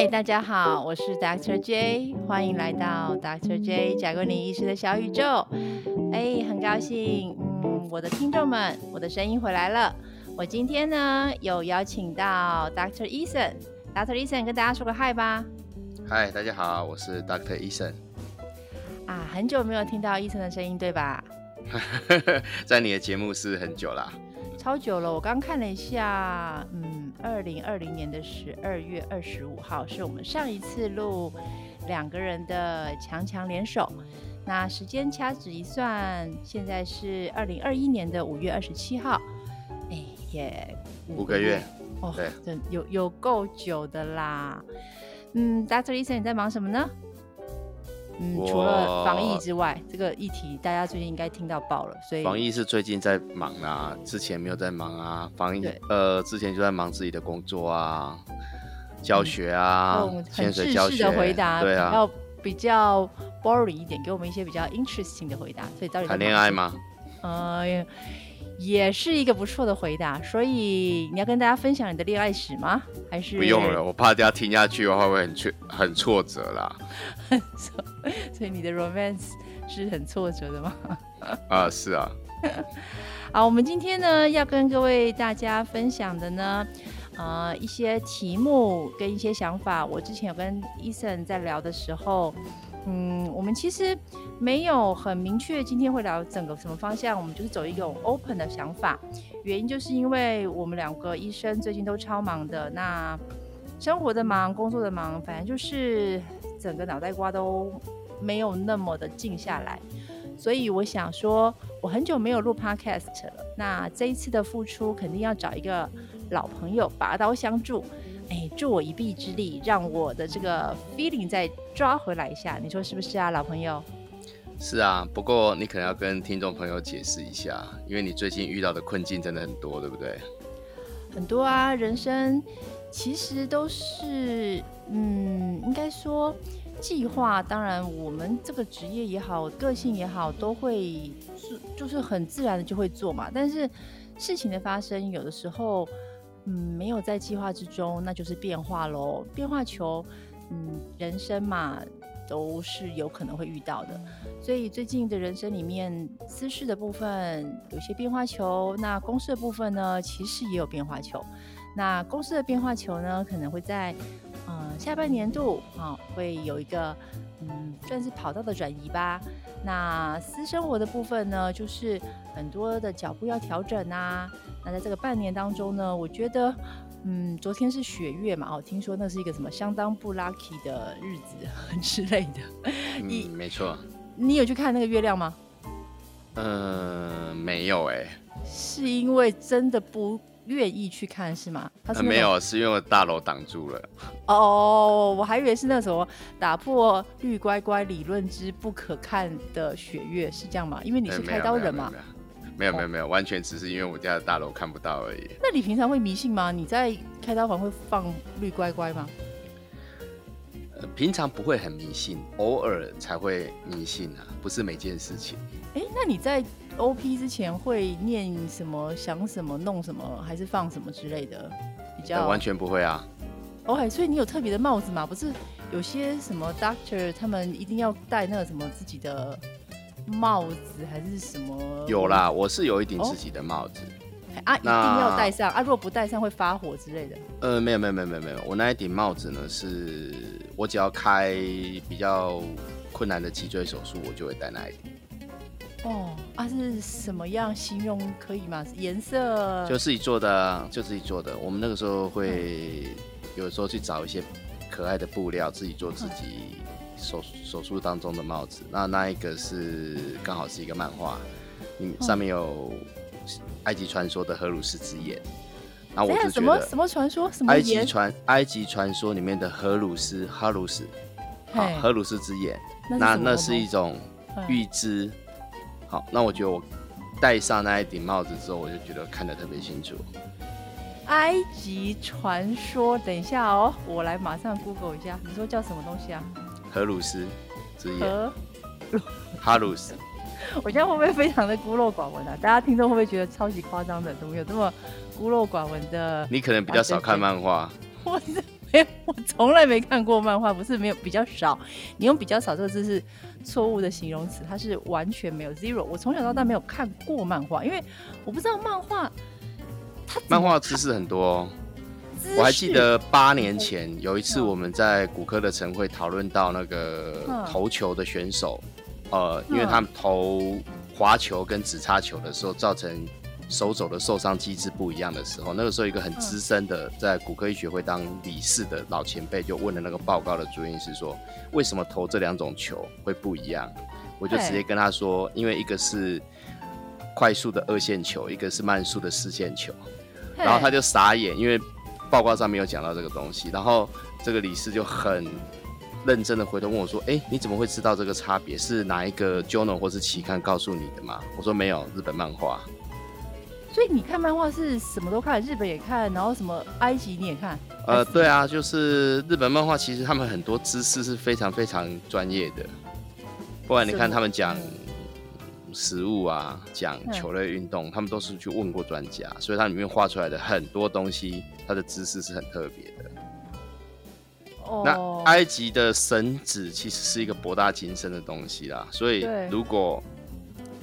嗨，大家好，我是 Dr. J，欢迎来到 Dr. J 贾桂林医师的小宇宙。哎，很高兴，嗯，我的听众们，我的声音回来了。我今天呢，有邀请到 Dr. Eason，Dr. Eason 跟大家说个嗨吧。嗨，大家好，我是 Dr. Eason。啊，很久没有听到医生的声音，对吧？在你的节目是很久啦。超久了，我刚看了一下，嗯，二零二零年的十二月二十五号是我们上一次录两个人的强强联手。那时间掐指一算，现在是二零二一年的五月二十七号，哎，耶五个月哦，对，有有够久的啦。嗯，Dr. Lisa，你在忙什么呢？嗯，除了防疫之外，这个议题大家最近应该听到爆了，所以防疫是最近在忙啊，之前没有在忙啊。防疫呃，之前就在忙自己的工作啊，教学啊，很正式的回答，对啊，要比较 boring 一点，给我们一些比较 interesting 的回答。所以到底谈恋爱吗？哎呃。也是一个不错的回答，所以你要跟大家分享你的恋爱史吗？还是不用了？我怕大家听下去的话会很挫很挫折啦。所以你的 romance 是很挫折的吗？啊，是啊。好，我们今天呢要跟各位大家分享的呢，呃，一些题目跟一些想法。我之前有跟 Eason 在聊的时候。嗯，我们其实没有很明确今天会聊整个什么方向，我们就是走一种 open 的想法。原因就是因为我们两个医生最近都超忙的，那生活的忙，工作的忙，反正就是整个脑袋瓜都没有那么的静下来。所以我想说，我很久没有录 podcast 了，那这一次的付出肯定要找一个老朋友拔刀相助。哎，助我一臂之力，让我的这个 feeling 再抓回来一下，你说是不是啊，老朋友？是啊，不过你可能要跟听众朋友解释一下，因为你最近遇到的困境真的很多，对不对？很多啊，人生其实都是，嗯，应该说计划。当然，我们这个职业也好，个性也好，都会是就是很自然的就会做嘛。但是事情的发生，有的时候。嗯，没有在计划之中，那就是变化喽。变化球，嗯，人生嘛，都是有可能会遇到的。所以最近的人生里面，私事的部分有些变化球，那公司的部分呢，其实也有变化球。那公司的变化球呢，可能会在嗯下半年度啊，会有一个嗯算是跑道的转移吧。那私生活的部分呢，就是很多的脚步要调整啊。那在这个半年当中呢，我觉得，嗯，昨天是雪月嘛，哦，听说那是一个什么相当不 lucky 的日子 之类的。你没错。你有去看那个月亮吗？嗯，没有哎。是因为真的不愿意去看是吗？他是没有，是因为大楼挡住了。哦，我还以为是那什么打破绿乖乖理论之不可看的雪月，是这样吗？因为你是开刀人嘛。没有没有没有，完全只是因为我家的大楼看不到而已。那你平常会迷信吗？你在开刀房会放绿乖乖吗？呃，平常不会很迷信，偶尔才会迷信啊，不是每件事情。哎，那你在 OP 之前会念什么、想什么、弄什么，还是放什么之类的？比较完全不会啊。OK，所以你有特别的帽子吗？不是有些什么 Doctor 他们一定要戴那个什么自己的？帽子还是什么？有啦，我是有一顶自己的帽子啊，一定要戴上啊！如果不戴上会发火之类的。呃，没有没有没有没有没有，我那一顶帽子呢，是我只要开比较困难的脊椎手术，我就会戴那一顶。哦，啊是什么样形容可以吗？颜色？就自己做的，就自己做的。我们那个时候会有时候去找一些可爱的布料，自己做自己。手手术当中的帽子，那那一个是刚好是一个漫画，嗯，上面有埃及传说的荷鲁斯之眼，那我是觉得什么传说？什么埃及传埃及传说里面的荷鲁斯哈鲁斯，好，荷鲁斯之眼，那那是一种预知。好，那我觉得我戴上那一顶帽子之后，我就觉得看得特别清楚。埃及传说，等一下哦，我来马上 Google 一下，你说叫什么东西啊？荷鲁斯之眼，哈鲁斯，我现在会不会非常的孤陋寡闻啊？大家听众会不会觉得超级夸张的？怎么有这么孤陋寡闻的？你可能比较少看漫画。我是没我从来没看过漫画，不是没有比较少。你用比较少这个字是错误的形容词，它是完全没有 zero。我从小到大没有看过漫画，因为我不知道漫画它漫画知识很多哦。我还记得八年前有一次我们在骨科的晨会讨论到那个投球的选手，呃，因为他们投滑球跟直插球的时候造成。手肘的受伤机制不一样的时候，那个时候一个很资深的在骨科医学会当理事的老前辈就问了那个报告的主任医师说：“为什么投这两种球会不一样？”我就直接跟他说：“因为一个是快速的二线球，一个是慢速的四线球。”然后他就傻眼，因为报告上没有讲到这个东西。然后这个理事就很认真的回头问我说：“哎，你怎么会知道这个差别？是哪一个 journal 或是期刊告诉你的吗？”我说：“没有，日本漫画。”所以你看漫画是什么都看，日本也看，然后什么埃及你也看？呃，对啊，就是日本漫画，其实他们很多知识是非常非常专业的。不然你看他们讲食物啊，讲球类运动，他们都是去问过专家，所以它里面画出来的很多东西，它的知识是很特别的。哦。那埃及的神子其实是一个博大精深的东西啦，所以如果。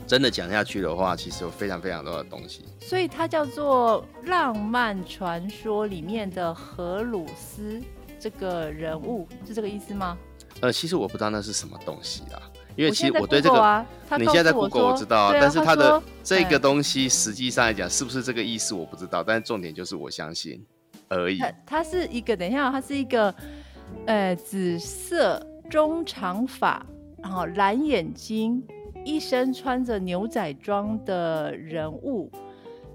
真的讲下去的话，其实有非常非常多的东西。所以它叫做浪漫传说里面的荷鲁斯这个人物，是这个意思吗？呃，其实我不知道那是什么东西啦，因为其实我对这个，你现在在 Google 我知道，但是它的这个东西实际上来讲是不是这个意思我不知道，但是重点就是我相信而已。它是一个，等一下，它是一个呃紫色中长发，然后蓝眼睛。一身穿着牛仔装的人物，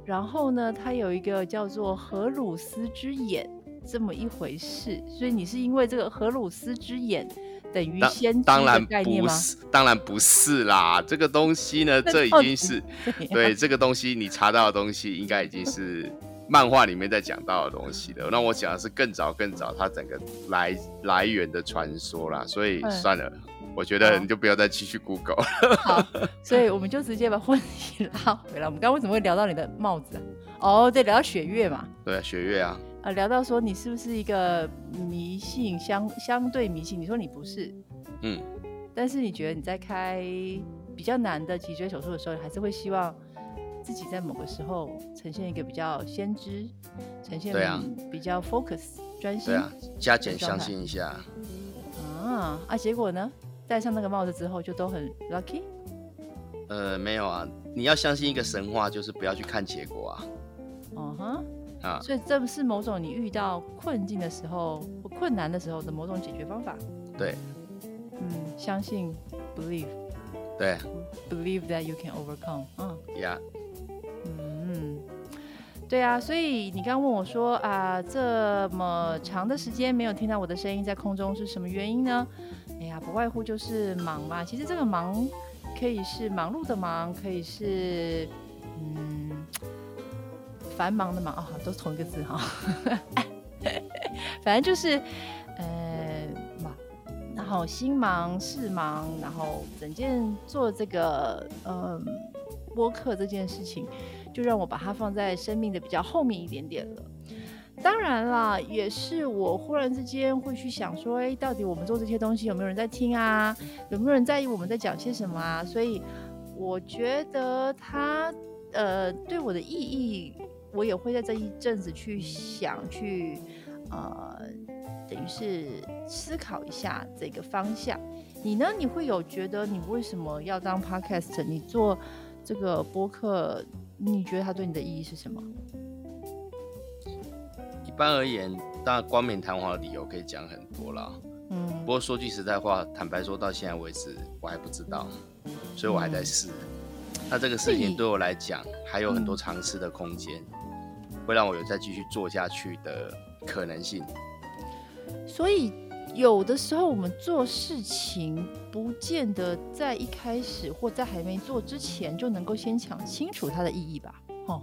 然后呢，他有一个叫做荷鲁斯之眼这么一回事，所以你是因为这个荷鲁斯之眼等于先知的概念吗？当然不是啦，这个东西呢，这已经是对这个东西你查到的东西，应该已经是漫画里面在讲到的东西了。那我讲的是更早更早，它整个来来源的传说啦，所以算了。我觉得你就不要再继续 Google 了。好，所以我们就直接把问题 拉回来。我们刚刚为什么会聊到你的帽子啊？哦，对，聊到雪月嘛。对，雪月啊。啊，聊到说你是不是一个迷信相相对迷信？你说你不是。嗯。但是你觉得你在开比较难的脊椎手术的时候，还是会希望自己在某个时候呈现一个比较先知，呈现比较 focus 专心。对啊，加减相信一下。啊啊，结果呢？戴上那个帽子之后，就都很 lucky。呃，没有啊，你要相信一个神话，就是不要去看结果啊。哦哈，啊，所以这不是某种你遇到困境的时候或困难的时候的某种解决方法。对，嗯，相信 believe。对，believe that you can overcome。嗯，Yeah。嗯，对啊，所以你刚问我说啊，这么长的时间没有听到我的声音在空中是什么原因呢？哎呀，不外乎就是忙嘛。其实这个忙可以是忙碌的忙，可以是嗯繁忙的忙啊，都同一个字哈。反正就是呃忙，然后心忙事忙，然后整件做这个嗯播客这件事情，就让我把它放在生命的比较后面一点点了。当然啦，也是我忽然之间会去想说，哎，到底我们做这些东西有没有人在听啊？有没有人在意我们在讲些什么啊？所以我觉得它呃对我的意义，我也会在这一阵子去想，去呃等于是思考一下这个方向。你呢？你会有觉得你为什么要当 podcast？你做这个播客，你觉得它对你的意义是什么？一般而言，当然冠冕堂皇的理由可以讲很多啦。嗯，不过说句实在话，坦白说到现在为止，我还不知道，所以我还在试。那这个事情对我来讲，还有很多尝试的空间，会让我有再继续做下去的可能性。所以有的时候，我们做事情，不见得在一开始或在还没做之前，就能够先想清楚它的意义吧？哦。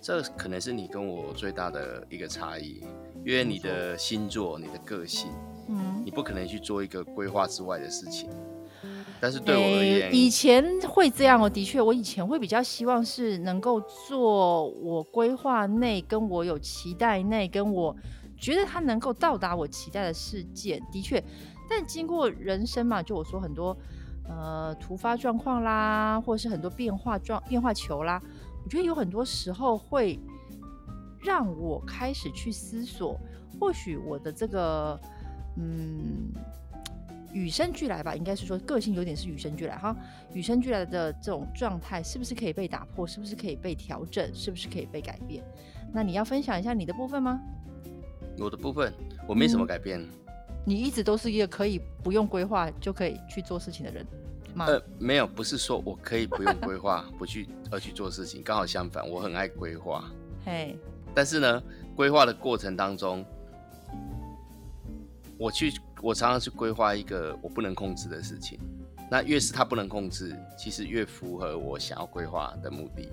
这可能是你跟我最大的一个差异，因为你的星座、你的个性，嗯，你不可能去做一个规划之外的事情。但是对我而言，以前会这样哦。的确，我以前会比较希望是能够做我规划内、跟我有期待内、跟我觉得他能够到达我期待的事件，的确，但经过人生嘛，就我说很多呃突发状况啦，或者是很多变化状变化球啦，我觉得有很多时候会让我开始去思索，或许我的这个嗯。与生俱来吧，应该是说个性有点是与生俱来哈。与生俱来的这种状态，是不是可以被打破？是不是可以被调整？是不是可以被改变？那你要分享一下你的部分吗？我的部分，我没什么改变。你一直都是一个可以不用规划就可以去做事情的人吗？呃，没有，不是说我可以不用规划 不去而去做事情，刚好相反，我很爱规划。嘿，但是呢，规划的过程当中，我去。我常常去规划一个我不能控制的事情，那越是他不能控制，其实越符合我想要规划的目的。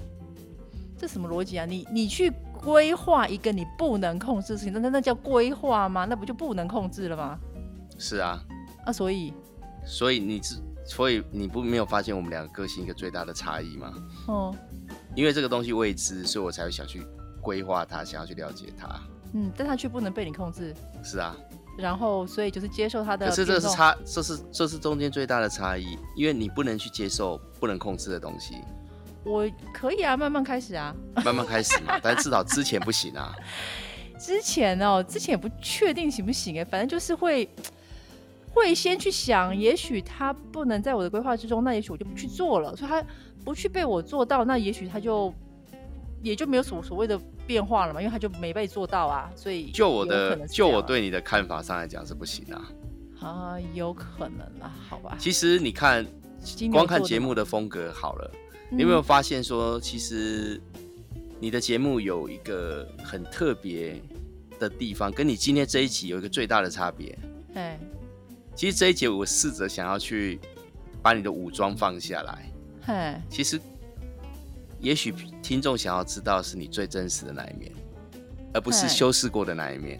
这什么逻辑啊？你你去规划一个你不能控制的事情，那那那叫规划吗？那不就不能控制了吗？是啊。啊，所以，所以你是，所以你不没有发现我们两个个性一个最大的差异吗？哦。因为这个东西未知，所以我才会想去规划它，想要去了解它。嗯，但它却不能被你控制。是啊。然后，所以就是接受他的。可是这是差，这是这是中间最大的差异，因为你不能去接受不能控制的东西。我可以啊，慢慢开始啊。慢慢开始嘛，但至少之前不行啊。之前哦，之前也不确定行不行哎，反正就是会会先去想，也许他不能在我的规划之中，那也许我就不去做了。所以他不去被我做到，那也许他就也就没有所所谓的。变化了嘛？因为他就没被做到啊，所以就我的就我对你的看法上来讲是不行啊。啊，有可能啊，好吧。其实你看，光看节目的风格好了，你有没有发现说，其实你的节目有一个很特别的地方，跟你今天这一集有一个最大的差别。对，其实这一节我试着想要去把你的武装放下来。嘿，其实。也许听众想要知道是你最真实的那一面，而不是修饰过的那一面。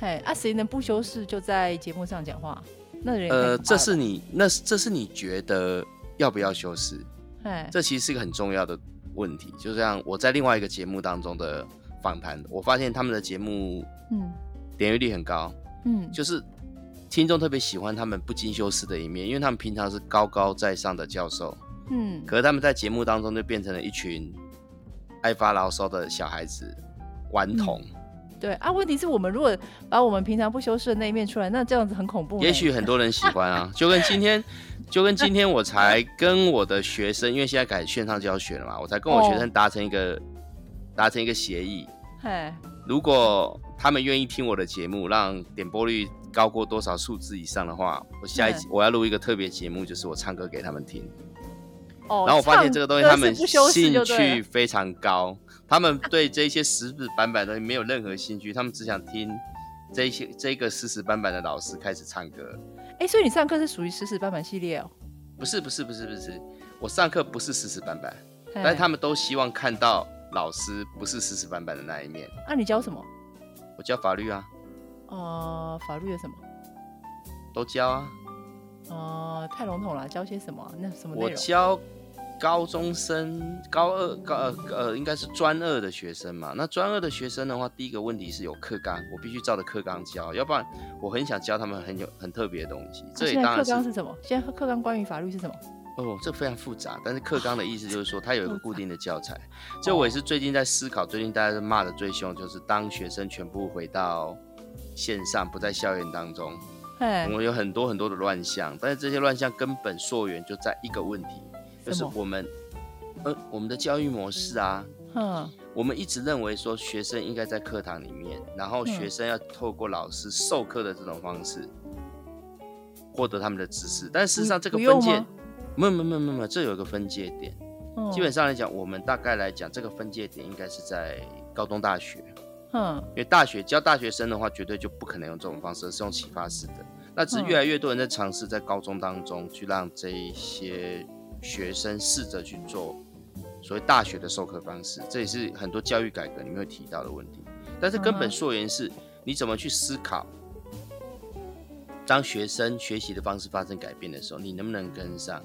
嘿，啊，谁能不修饰就在节目上讲话？那人呃，这是你那这是你觉得要不要修饰？哎，这其实是一个很重要的问题。就像我在另外一个节目当中的访谈，我发现他们的节目嗯点阅率很高，嗯，就是听众特别喜欢他们不经修饰的一面，因为他们平常是高高在上的教授。嗯，可是他们在节目当中就变成了一群爱发牢骚的小孩子，顽童。对啊，问题是我们如果把我们平常不修饰的那一面出来，那这样子很恐怖。也许很多人喜欢啊，就跟今天，就跟今天我才跟我的学生，因为现在改线上教学了嘛，我才跟我学生达成一个达成一个协议。嘿，如果他们愿意听我的节目，让点播率高过多少数字以上的话，我下一集我要录一个特别节目，就是我唱歌给他们听。然后我发现这个东西他们兴趣非常高，他们对这些死死板板的东西没有任何兴趣，他们只想听这些这个死死板板的老师开始唱歌。哎，所以你上课是属于死死板板系列哦？不是不是不是不是，我上课不是死死板板，但是他们都希望看到老师不是死死板板的那一面。那你教什么？我教法律啊。哦，法律有什么？都教啊。哦，太笼统了，教些什么？那什么我教。高中生，高二高呃呃，应该是专二的学生嘛。那专二的学生的话，第一个问题是有课纲，我必须照着课纲教，要不然我很想教他们很有很特别的东西。这里当然课纲是什么？现在课纲关于法律是什么？哦，这非常复杂。但是课纲的意思就是说，它有一个固定的教材。这我也是最近在思考，最近大家骂的最凶，就是当学生全部回到线上，不在校园当中，我们有很多很多的乱象。但是这些乱象根本溯源就在一个问题。就是我们，呃，我们的教育模式啊，嗯，我们一直认为说学生应该在课堂里面，然后学生要透过老师授课的这种方式获得他们的知识，但事实上这个分界，没有没有没有没有，这有一个分界点，基本上来讲，我们大概来讲，这个分界点应该是在高中大学，嗯，因为大学教大学生的话，绝对就不可能用这种方式，是用启发式的，那只是越来越多人在尝试在高中当中去让这一些。学生试着去做所谓大学的授课方式，这也是很多教育改革里面会提到的问题。但是根本溯源是，你怎么去思考？当学生学习的方式发生改变的时候，你能不能跟上？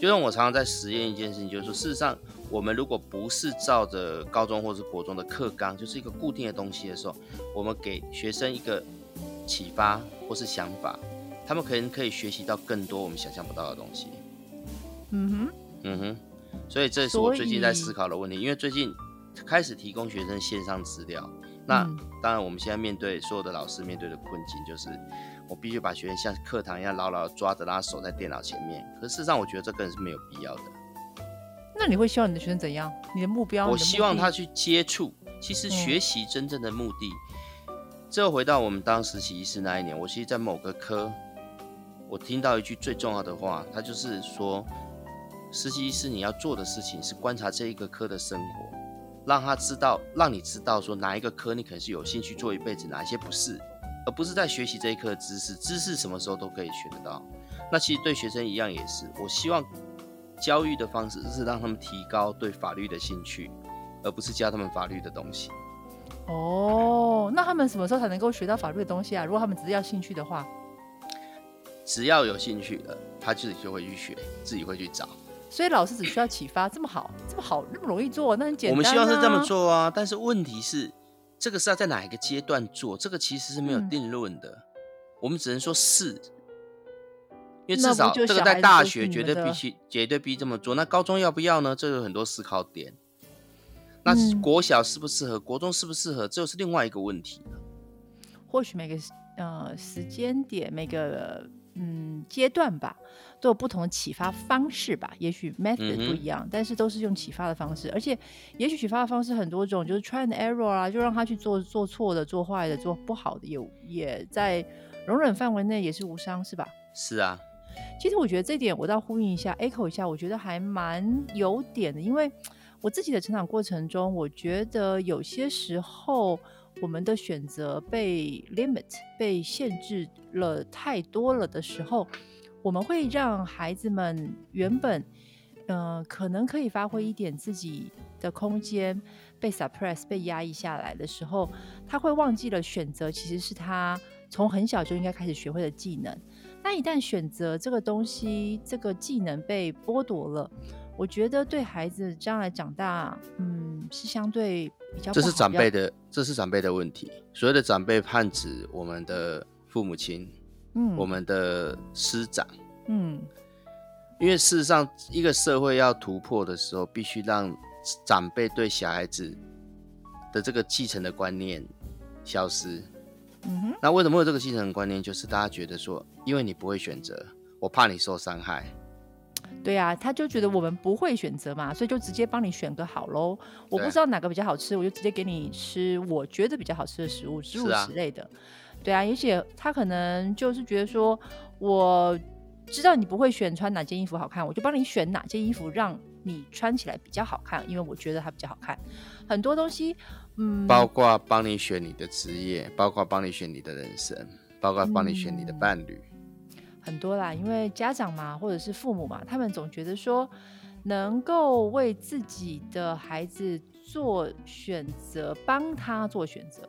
就像我常常在实验一件事情，就是说，事实上我们如果不是照着高中或是国中的课纲，就是一个固定的东西的时候，我们给学生一个启发或是想法，他们可能可以学习到更多我们想象不到的东西。嗯哼，嗯哼，所以这是我最近在思考的问题，因为最近开始提供学生线上资料。那、嗯当然，我们现在面对所有的老师面对的困境，就是我必须把学生像课堂一样牢牢抓着，让他守在电脑前面。可是事实上，我觉得这根本是没有必要的。那你会希望你的学生怎样？你的目标？我希望他去接触。其实嗯学习真正的目的，最后回到我们当实习医师那一年，我其实，在某个科，我听到一句最重要的话，他就是说，实习医师你要做的事情是观察这一个科的生活，让他知道，让你知道说哪一个科你可能是有兴趣做一辈子，哪一些不是，而不是在学习这一科的知识，知识什么时候都可以学得到。那其实对学生一样也是，我希望教育的方式是让他们提高对法律的兴趣，而不是教他们法律的东西。哦，那他们什么时候才能够学到法律的东西啊？如果他们只是要兴趣的话，只要有兴趣了，他自己就会去学，自己会去找。所以老师只需要启发，这么好，这么好，那么容易做，那很简单、啊。我们希望是这么。做啊，但是问题是，这个是要在哪一个阶段做？这个其实是没有嗯定论的，我们只能说是。因为至少这个在大就是学绝对必须绝对必须这么做。那高中要不要呢？这有很多思考点。那嗯国小适不适合？国中适不适合？这又是另外一个问题了。或许每个时呃时间点、每个嗯阶段吧，都有不同的启发方式吧。也许 method 不一样，但是都是用启发的方式。而且，也许启发的方式很多种，就是 try and error 啊，就让他去做做错的、做坏的、做不好的，也也在容忍范围内，也是无伤，是吧？是啊，其实我觉得这点我倒呼应一下，echo 一下，我觉得还蛮有点的，因为我自己的成长过程中，我觉得有些时候我们的选择被 limit 被限制了太多了的时候，我们会让孩子们原本呃可能可以发挥一点自己的空间被 suppress 被压抑下来的时候，他会忘记了选择其实是他从很小就应该开始学会的技能。那一旦选择这个东西，这个技能被剥夺了，我觉得对孩子将来长大，嗯，是相对比较这是长辈的，这是长辈的问题。所谓的长辈，泛指我们的父母亲、嗯，我们的师长。嗯因为事实上，一个社会要突破的时候，必须让长辈对小孩子的这个继承的观念消失。嗯哼，那为什么会有这个继承的观念？就是大家觉得说，因为你不会选择，我怕你受伤害。对啊，他就觉得我们不会选择嘛，所以就直接帮你选个好喽。我不知道哪个比较好吃，我就直接给你吃我觉得比较好吃的食物，诸如是啊此类的。对啊，而且他可能就是觉得说，我知道你不会选穿哪件衣服好看，我就帮你选哪件衣服让你穿起来比较好看，因为我觉得它比较好看。很多东西，嗯，包括帮你选你的职业，包括帮你选你的人生，包括帮你选你的嗯伴侣。很多啦，因为家长嘛，或者是父母嘛，他们总觉得说，能够为自己的孩子做选择，帮他做选择，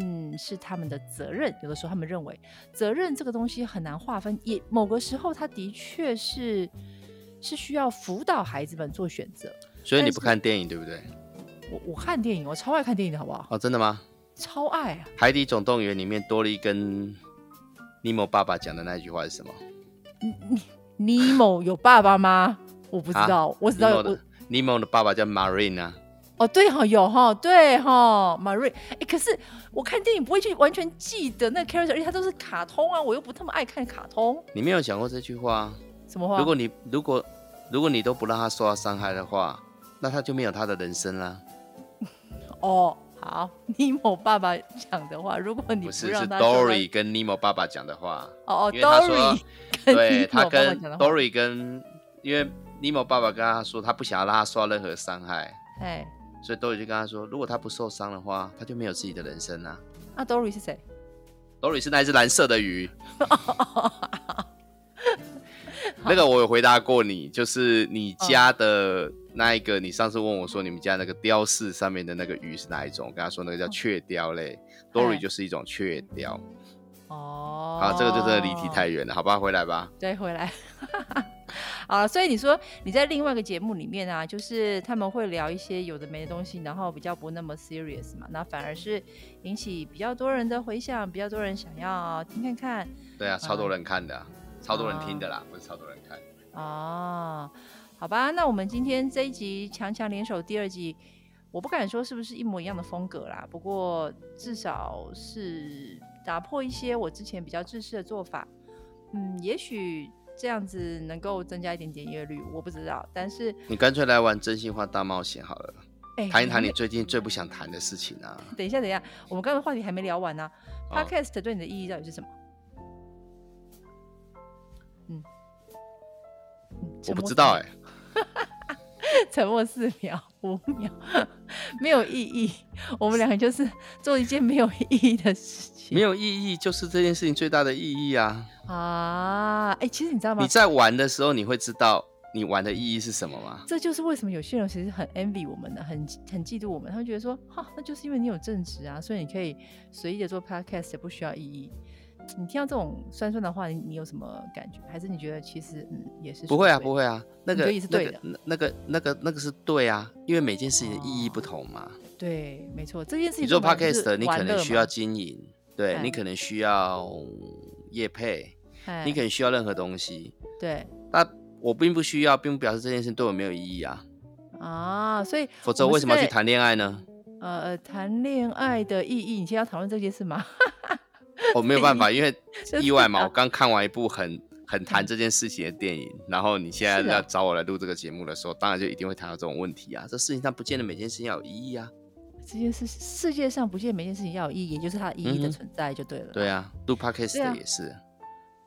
嗯，是他们的责任。有的时候他们认为，责任这个东西很难划分，也某个时候他的确是是需要辅导孩子们做选择。所以你不看电影，对不对？我我看电影，我超爱看电影的，好不好？哦，真的吗？超爱啊！《海底总动员》里面多利跟尼莫爸爸讲的那句话是什么？尼尼莫有爸爸吗？我不知道，我知道有尼莫的的爸爸叫 Marine 啊。哦，对哈、有哈、对哈、马瑞，哎，可是我看电影不会去完全记得那 character，而且他都是卡通啊，我又不那么爱看卡通，你没有想过这句话。什么话？如果你如果如果你都不让他受到伤害的话，那他就没有他的人生了。哦，好，尼莫爸爸讲的话，如果你不是，是 Dory 跟尼莫爸爸讲的话。哦哦因为他说，Dory 跟他跟莫爸爸讲的话，Dory 跟，因为尼莫爸爸跟他说，他不想要让他受到任何伤害，哎，所以 Dory 就跟他说，如果他不受伤的话，他就没有自己的人生啊。那 Dory 是谁？Dory 是那只蓝色的鱼。那个我有回答过你，就是你家的那一个，你上次问我说你们家那个雕饰上面的那个鱼是哪一种？我跟他说那个叫雀雕类，Dory 哎就是一种雀雕。哦，好，这个就真的离题太远了，好吧，回来吧。对，回来。啊，所以你说你在另外一个节目里面啊，就是他们会聊一些有的没的东西，然后比较不那么 serious 嘛，那反而是引起比较多人的回响，比较多人想要听看看。对啊，超多人看的，超多人听的啦，不是超多人看。哦，好吧，那我们今天这一集强强联手第二季，我不敢说是不是一模一样的风格啦，不过至少是打破一些我之前比较自私的做法。嗯，也许这样子能够增加一点点阅率，我不知道。但是你干脆来玩真心话大冒险好了，哎谈一谈你最近最不想谈的事情啊。等一下，等一下，我们刚刚话题还没聊完呢、哦 Podcast 对你的意义到底是什么？我不知道哎、沉默四秒、五秒，没有意义。我们两个就是做一件没有意义的事情。没有意义就是这件事情最大的意义啊。啊，哎、其实你知道吗你？在玩的时候，你会知道你玩的意义是什么吗？这就是为什么有些人其实很 envy 我们的，很很嫉妒我们。他会觉得说，哈，那就是因为你有正职啊，所以你可以随意的做 podcast，也不需要意义。你听到这种酸酸的话，你你有什么感觉？还是你觉得其实嗯也是不会啊，不会啊，那个也是对的那个那个那个那个是对啊，因为每件事情的意义不同嘛。对，没错，这件事情你做 podcast，你可能需要经营，对哎你可能需要业配，哎你可能需要任何东西。对那我并不需要，并不表示这件事对我没有意义啊。啊，所以否则为什么要去谈恋爱呢？呃谈恋爱的意义，你现在要讨论这件事吗？我没有办法，因为 意外嘛。啊我刚看完一部很很谈这件事情的电影，然后你现在要找我来录这个节目的时候，当然就一定会谈到这种问题啊。这事情上不见得每件事情要有意义啊。这件事世界上不见每件事情要有意义，也就是它的意义的存在就对了。对啊，录 podcast 也是。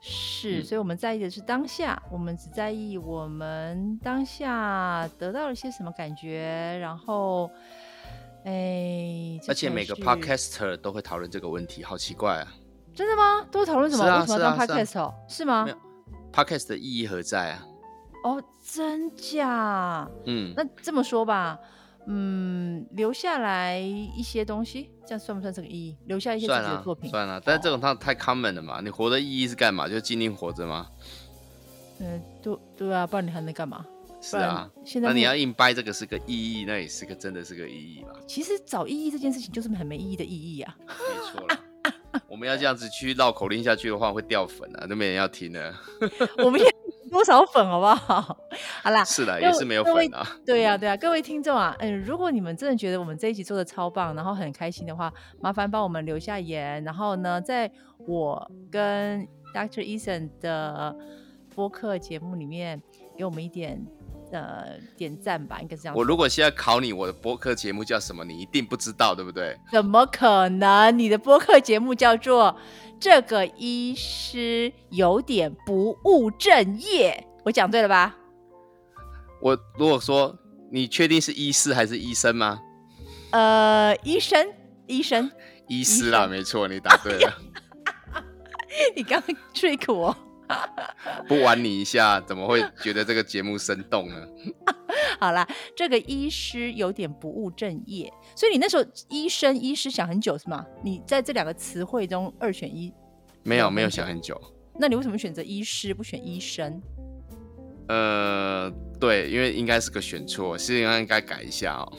是，嗯所以我们在意的是当下，我们只在意我们当下得到了些什么感觉，然后，哎，而且每个 podcaster 都会讨论这个问题，好奇怪啊真的吗？都讨论什么？为什么要当 podcast 哦？是吗！podcast 的意义何在啊？哦，真假？嗯，那这么说吧，嗯，留下来一些东西，这样算不算这个意义？留下一些自己的作品，算了，但是这种它太 common 了嘛。你活的意义是干嘛？就尽力活着吗？嗯，对对啊，不然你还能干嘛？是啊。现在那你要硬掰这个是个意义，那也是个真的是个意义吧？其实找意义这件事情就是很没意义的意义啊。没错了。我们要这样子去绕口令下去的话，会掉粉啊，都没人要听了。我们也多少粉好不好？好啦，是的，也是没有粉啊。对呀、对呀、各位听众啊，嗯，如果你们真的觉得我们这一集做的超棒，然后很开心的话，麻烦帮我们留下言，然后呢，在我跟 Dr. Eason 的播客节目里面给我们一点呃点赞吧，应该是这样。我如果现在考你，我的播客节目叫什么，你一定不知道，对不对？怎么可能？你的播客节目叫做“这个医师有点不务正业”，我讲对了吧？我如果说你确定是医师还是医生吗？呃，医生，医生，医师啦，生没错，你答对了。你刚刚 trick 我。不玩你一下，怎么会觉得这个节目生动呢？好啦，这个医师有点不务正业，所以你那时候医生、医师想很久是吗？你在这两个词汇中二选一，没有，没有想很久。那你为什么选择医师不选医生？呃，对，因为应该是个选错，是应该改一下哦。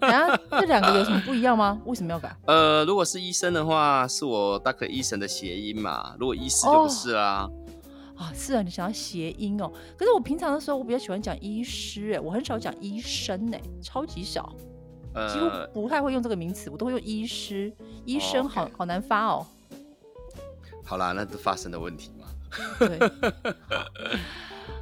然后这两个有什么不一样吗？为什么要改？呃，如果是医生的话，是我 Doctor 医生的谐音嘛。如果医师就不是啦。啊，是啊，你想要谐音哦。可是我平常的时候，我比较喜欢讲医师，哎，我很少讲医生，哎，超级少，几乎呃，不太会用这个名词，我都会用医师。医生好、好难发哦。好啦，那是发生的问题嘛。对。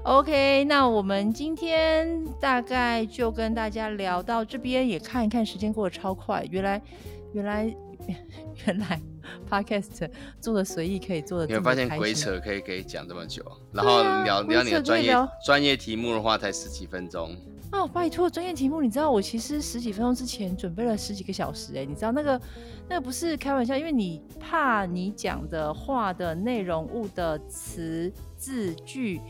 OK，那我们今天大概就跟大家聊到这边，也看一看时间过得超快。原来，原来，原来 Podcast 做的随意可以做的你会发现鬼扯可以可以讲这么久，然后聊聊你的专业专业题目的话才十几分钟。哦！拜托，专业题目，你知道我其实十几分钟之前准备了十几个小时，哎，你知道那个那个不是开玩笑，因为你怕你讲的话的内容物的词字句。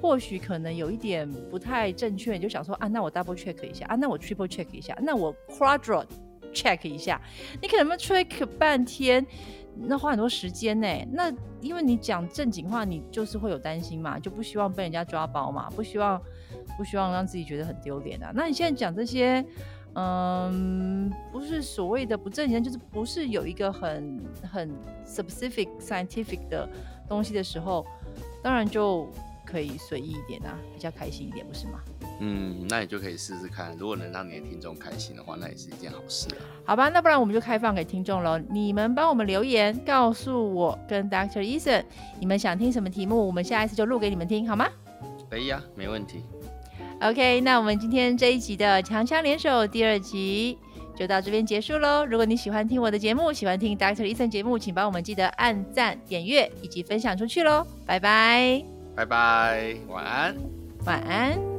或许可能有一点不太正确，你就想说啊，那我 double check 一下啊，那我 triple check 一下，那我 quadro check 一下。你可能要 check 半天，那花很多时间呢。那因为你讲正经话，你就是会有担心嘛，就不希望被人家抓包嘛，不希望不希望让自己觉得很丢脸啊。那你现在讲这些，嗯，不是所谓的不正经，就是不是有一个很很 specific scientific 的东西的时候，当然就可以随意一点啊，比较开心一点，不是吗？嗯，那你就可以试试看，如果能让你的听众开心的话，那也是一件好事啊。好吧，那不然我们就开放给听众了。你们帮我们留言，告诉我跟 Doctor Eason，你们想听什么题目，我们下一次就录给你们听，好吗？可以啊，没问题。OK，那我们今天这一集的强强联手第二集就到这边结束喽。如果你喜欢听我的节目，喜欢听 Doctor Eason 节目，请帮我们记得按赞、点阅以及分享出去喽。拜拜，拜拜，晚安。晚安。